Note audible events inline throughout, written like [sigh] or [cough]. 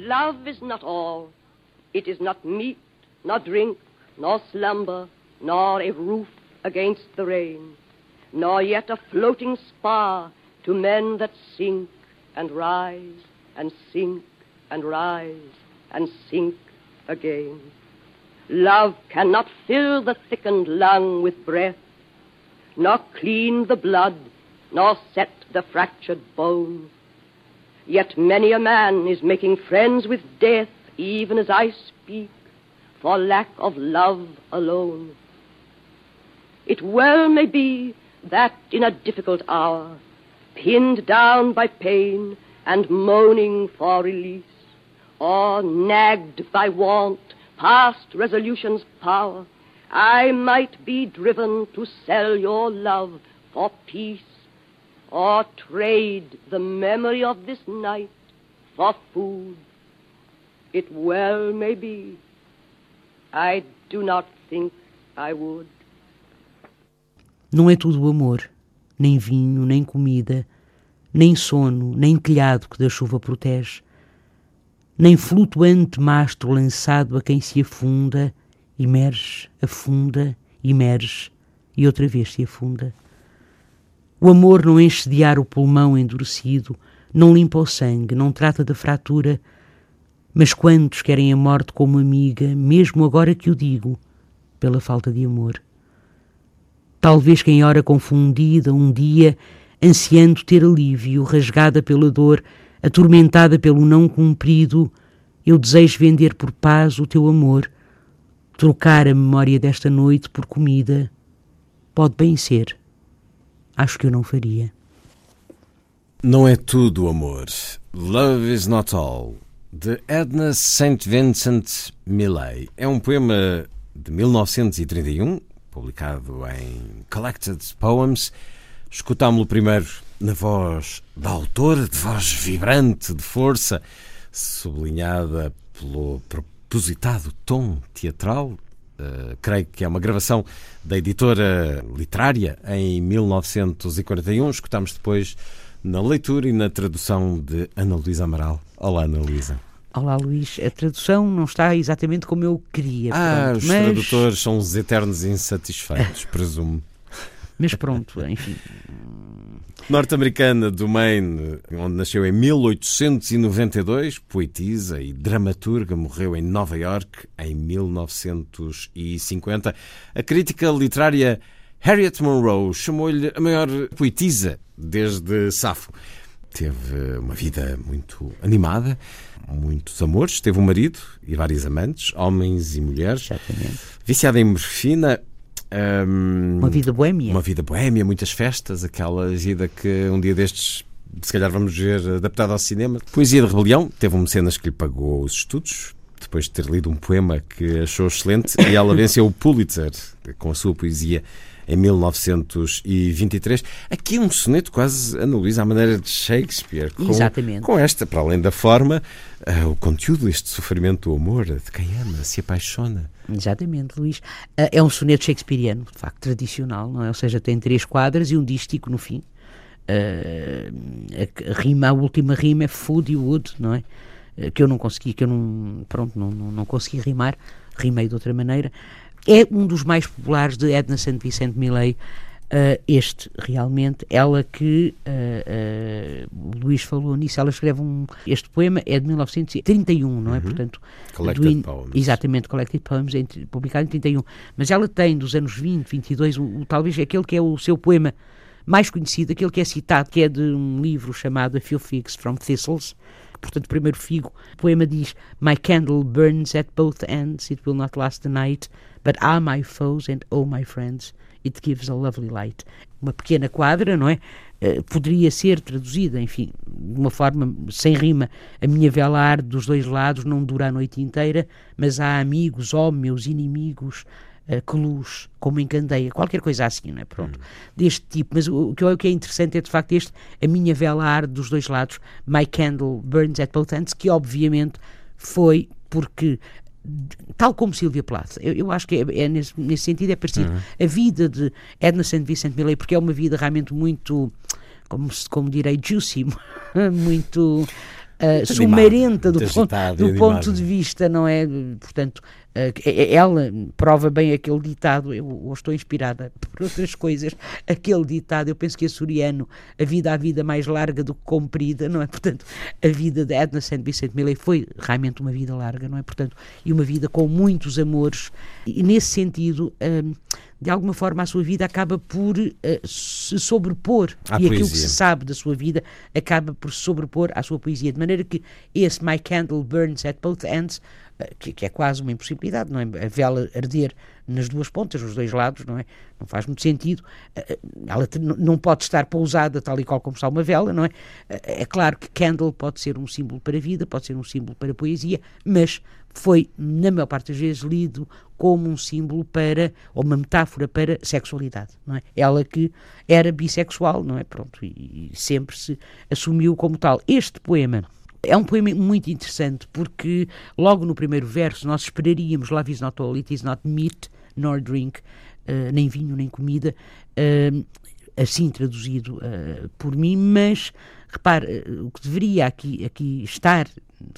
Love is not all. It is not meat, nor drink, nor slumber, nor a roof against the rain, nor yet a floating spar to men that sink and rise and sink and rise and sink again. Love cannot fill the thickened lung with breath, nor clean the blood, nor set the fractured bone. Yet many a man is making friends with death, even as I speak, for lack of love alone. It well may be that in a difficult hour, pinned down by pain and moaning for release, or nagged by want past resolution's power, I might be driven to sell your love for peace, or trade the memory of this night for food. It well may be. I do not think I would. Não é tudo amor, nem vinho, nem comida, nem sono, nem telhado que da chuva protege, nem flutuante mastro lançado a quem se afunda, emerge, afunda, emerge e outra vez se afunda. O amor não enche de ar o pulmão endurecido, não limpa o sangue, não trata da fratura, mas quantos querem a morte como amiga, mesmo agora que o digo, pela falta de amor? Talvez quem ora confundida um dia, ansiando ter alívio, rasgada pela dor, atormentada pelo não cumprido, eu desejo vender por paz o teu amor, trocar a memória desta noite por comida. Pode bem ser. Acho que eu não faria. Não é tudo amor. Love is not all. De Edna St. Vincent Millay. É um poema de 1931, publicado em Collected Poems. Escutámo-lo primeiro na voz da autora, de voz vibrante, de força, sublinhada pelo propositado tom teatral. Uh, creio que é uma gravação da editora literária em 1941. Escutámos depois na leitura e na tradução de Ana Luísa Amaral. Olá, Ana Luísa. Olá, Luís. A tradução não está exatamente como eu queria. Ah, pronto, os mas... tradutores são os eternos insatisfeitos, [laughs] presumo. Mas pronto, enfim. Norte-americana do Maine, onde nasceu em 1892, poetisa e dramaturga, morreu em Nova York em 1950. A crítica literária Harriet Monroe chamou-lhe a maior poetisa desde Safo. Teve uma vida muito animada, muitos amores, teve um marido e vários amantes, homens e mulheres. Exatamente. Viciada em morfina, um, Uma vida boêmia. Uma vida boémia, muitas festas, aquela vida que um dia destes, se calhar vamos ver adaptada ao cinema. Poesia de Rebelião, teve um mecenas que lhe pagou os estudos, depois de ter lido um poema que achou excelente, e ela venceu o Pulitzer com a sua poesia em 1923. Aqui um soneto quase, Ana Luísa, à maneira de Shakespeare. Com, Exatamente. Com esta, para além da forma, uh, o conteúdo, este sofrimento, o amor, de quem ama, se apaixona. Exatamente, Luís. Ah, É um soneto shakespeariano, de facto, tradicional, não é? Ou seja, tem três quadras e um dístico no fim. Ah, a rima, a última rima é food e wood, não é? Que eu não consegui, que eu não, pronto, não, não, não consegui rimar, rimei de outra maneira. É um dos mais populares de Edna St. Vicente Millay, ah, este realmente, ela que ah, o Luís falou nisso, ela escreve um, este poema é de 1931, não é? Portanto, Collected in- Poems. Exatamente, Collected Poems, em- publicado em 31. Mas ela tem dos anos 20, 22, o, o- talvez aquele que é o seu poema mais conhecido, aquele que é citado, que é de um livro chamado A Few Figs from Thistles, portanto, primeiro figo. O poema diz: My candle burns at both ends, it will not last the night, but ah, my foes and oh, my friends, it gives a lovely light. Uma pequena quadra, não é? Uh, poderia ser traduzida, enfim, de uma forma sem rima. A minha vela arde dos dois lados, não dura a noite inteira, mas há amigos, ó oh, meus inimigos, uh, que luz, como encandeia, qualquer coisa assim, não é? Pronto, hum. deste tipo. Mas o, o, que é interessante é de facto este: a minha vela arde dos dois lados, my candle burns at both ends, que obviamente foi porque tal como Silvia Plath, eu, eu acho que é, é nesse, nesse, sentido é parecido. Uhum. A vida de Edna St. Vincent Millay, porque é uma vida realmente muito, como, como direi, juicy, [laughs] muito uh, sumarenta do, ponto, do ponto de vista, não é? Portanto, uh, ela prova bem aquele ditado, eu, eu, estou inspirada por outras coisas, aquele ditado, eu penso que é suriano, a vida a vida mais larga do que comprida, não é? Portanto, a vida de Edna St. Vincent Millay foi realmente uma vida larga, não é? Portanto, e uma vida com muitos amores, e nesse sentido... Um, de alguma forma a sua vida acaba por uh, se sobrepor à e poesia. aquilo que se sabe da sua vida acaba por se sobrepor à sua poesia, de maneira que esse My Candle Burns at Both Ends que, que, é quase uma impossibilidade, não é? A vela arder nas duas pontas, nos dois lados, não é? Não faz muito sentido. Eh, eh, ela não pode estar pousada tal e qual como está uma vela, não é? Eh, é claro que candle pode ser um símbolo para a vida, pode ser um símbolo para a poesia, mas foi, na maior parte das vezes, lido como um símbolo para, ou uma metáfora para sexualidade, não é? Ela que era bissexual, não é? Pronto, e, e sempre se assumiu como tal. Este poema é um poema muito interessante porque logo no primeiro verso nós esperaríamos Love is not all, it is not meat nor drink, uh, nem vinho nem comida, uh, assim traduzido uh, por mim, mas repare, o que deveria aqui, aqui estar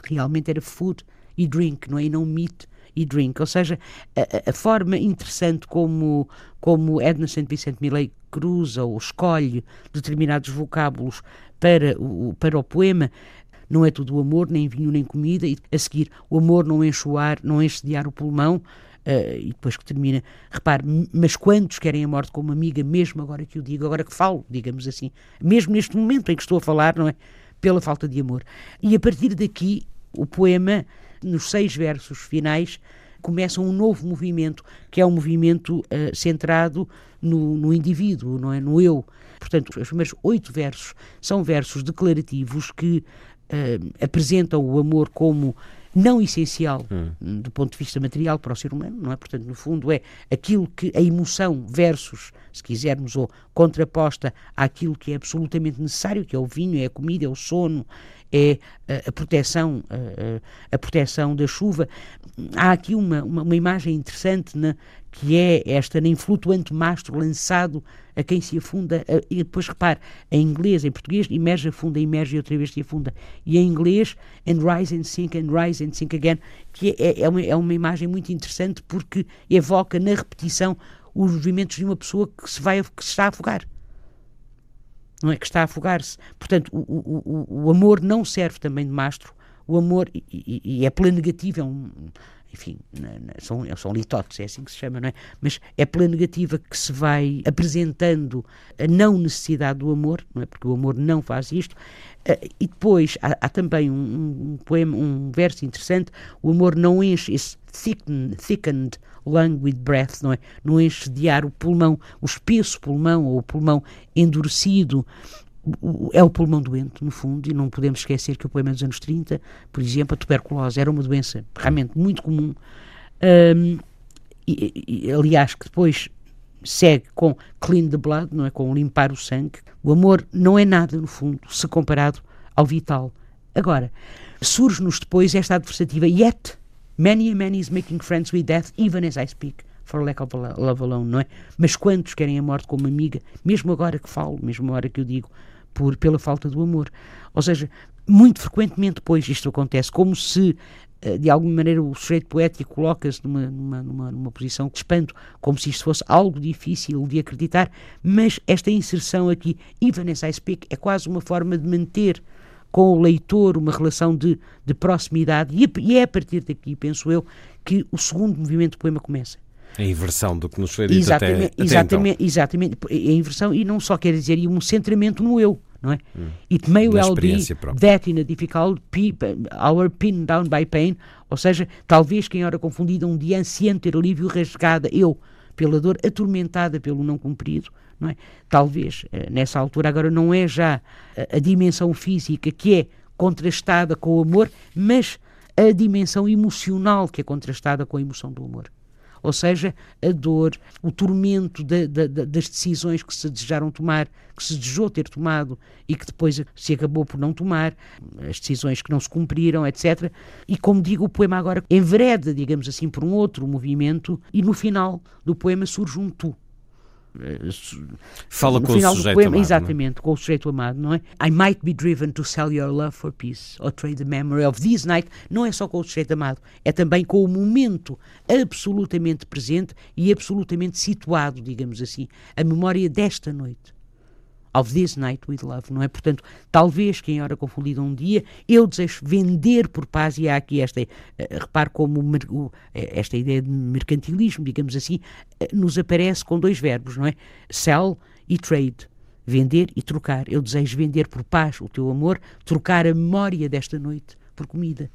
realmente era food e drink, não é? E não meat e drink, ou seja, a, a, forma interessante como, como Edna St. Vincent Millay cruza ou escolhe determinados vocábulos para o, para o poema não é tudo amor, nem vinho, nem comida, e a seguir o amor não enche o ar, não enche de ar o pulmão, uh, e depois que termina, repare, mas quantos querem a morte como amiga, mesmo agora que eu digo, agora que falo, digamos assim, mesmo neste momento em que estou a falar, não é? Pela falta de amor. E a partir daqui, o poema, nos seis versos finais, começa um novo movimento, que é um movimento uh, centrado no, no, indivíduo, não é? No eu. Portanto, os primeiros oito versos são versos declarativos que uh, apresentam o amor como não essencial hum. do ponto de vista material para o ser humano, não é? Portanto, no fundo, é aquilo que a emoção versus, se quisermos, ou contraposta àquilo que é absolutamente necessário, que é o vinho, é a comida, é o sono, é a, a proteção, a, a, proteção da chuva. Há aqui uma, uma, uma imagem interessante na, que é esta nem flutuante mastro lançado a quem se afunda, e depois repare, em inglês, em português, emerge, afunda, emerge e outra vez se afunda. E em inglês, and rise and sink, and rise and sink again, que é, é, uma, é uma imagem muito interessante porque evoca na repetição os movimentos de uma pessoa que se, vai, que se está a afogar. Não é? Que está a afogar-se. Portanto, o, o, o amor não serve também de mastro, o amor, e, e, e é pela negativa, é um, enfim, são, são litotes, é assim que se chama, não é? Mas é pela negativa que se vai apresentando a não necessidade do amor, não é? Porque o amor não faz isto. Uh, e depois há, há também um, um, poema, um verso interessante: o amor não enche esse thickened, thickened breath, não é? Não enche de ar o pulmão, o espesso pulmão ou o pulmão endurecido é o pulmão doente, no fundo, e não podemos esquecer que o poema dos anos 30, por exemplo, a tuberculose era uma doença realmente muito comum, um, e, e, aliás, que depois segue com clean the blood, não é? Com limpar o sangue. O amor não é nada, no fundo, se comparado ao vital. Agora, surge-nos depois esta adversativa, yet many and many is making friends with death, even as I speak love alone, não é? Mas quantos querem a morte como amiga, mesmo agora que falo, mesmo agora que eu digo, por, pela falta do amor. Ou seja, muito frequentemente depois isto acontece, como se eh, de alguma maneira o sujeito poético coloca-se numa, numa, numa, numa, posição de espanto, como se isto fosse algo difícil de acreditar, mas esta inserção aqui, even as I speak, é quase uma forma de manter com o leitor uma relação de, de proximidade, e, e é a partir daqui, penso eu, que o segundo movimento do poema começa. A inversão do que nos foi dito exatamente, até, exatamente, até então. Exatamente, a inversão, e não só quer dizer, e um centramento no eu, não é? It may Da well be própria. that in a difficult hour pinned down by pain, ou seja, talvez que em hora confundida um dia ansiando ter alívio rasgada, eu, pela dor, atormentada pelo não cumprido, não é? Talvez, eh, nessa altura, agora não é já a, a dimensão física que é contrastada com o amor, mas a dimensão emocional que é contrastada com a emoção do amor. Ou seja, a dor, o tormento da- da- da- das decisões que se desejaram tomar, que se desejou ter tomado e que depois se acabou por não tomar, as decisões que não se cumpriram, etc. E como digo, o poema agora envereda, digamos assim, por um outro movimento e no final do poema surge um tu. Eh, su- Fala no com o final do sujeito poema, amado, é? exatamente, com o sujeito amado, não é? I might be driven to sell your love for peace or trade the memory of this night. Não é só com o sujeito amado, é também com o momento absolutamente presente e absolutamente situado, digamos assim, a memória desta noite. Of this night with love, não é? Portanto, talvez que em hora confundida um dia, eu desejo vender por paz, e há aqui esta, eh, repare como eh, esta ideia de mercantilismo, digamos assim, eh, nos aparece com dois verbos, não é? Sell e trade. Vender e trocar. Eu desejo vender por paz o teu amor, trocar a memória desta noite por comida.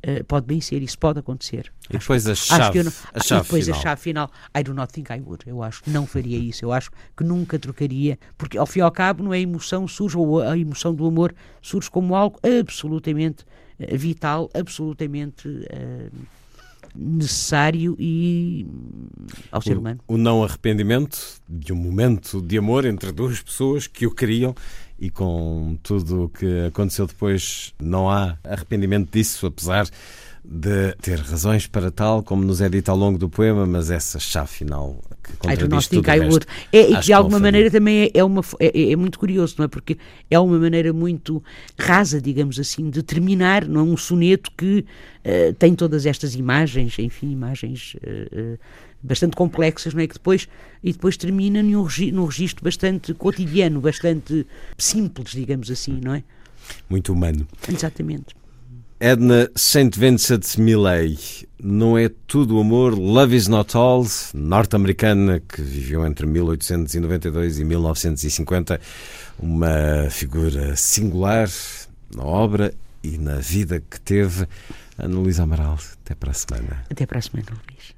Eh, pode bem ser, isso pode acontecer. E depois a chave, não- a chave depois final. a chave final. I do not think I would. Eu acho que não faria isso. Eu acho que nunca trocaria, porque ao fim e ao cabo, não é a emoção surge, ou a emoção do amor surge como algo absolutamente eh, vital, absolutamente eh, necessário e hum, ao ser humano. O, o não arrependimento de um momento de amor entre duas pessoas que o queriam e com tudo o que aconteceu depois não há arrependimento disso, apesar de ter razões para tal, como nos é dito ao longo do poema, mas essa chave final que contradiz tudo o resto. É, e de alguma maneira também é, é uma, é, é- é muito curioso, não é? Porque é uma maneira muito rasa, digamos assim, de terminar, não é? Um soneto que eh, tem todas estas imagens, enfim, imagens eh, eh, bastante complexas, não é? Que depois, e depois termina num, num registro bastante cotidiano, bastante simples, digamos assim, não é? muito humano. Exatamente. Edna St. Vincent Millay, não é tudo amor, Love is Not All, norte-americana que viveu entre 1892 e 1950, uma figura singular na obra e na vida que teve. Ana Luísa Amaral, até para a semana. Até para a semana, Luís.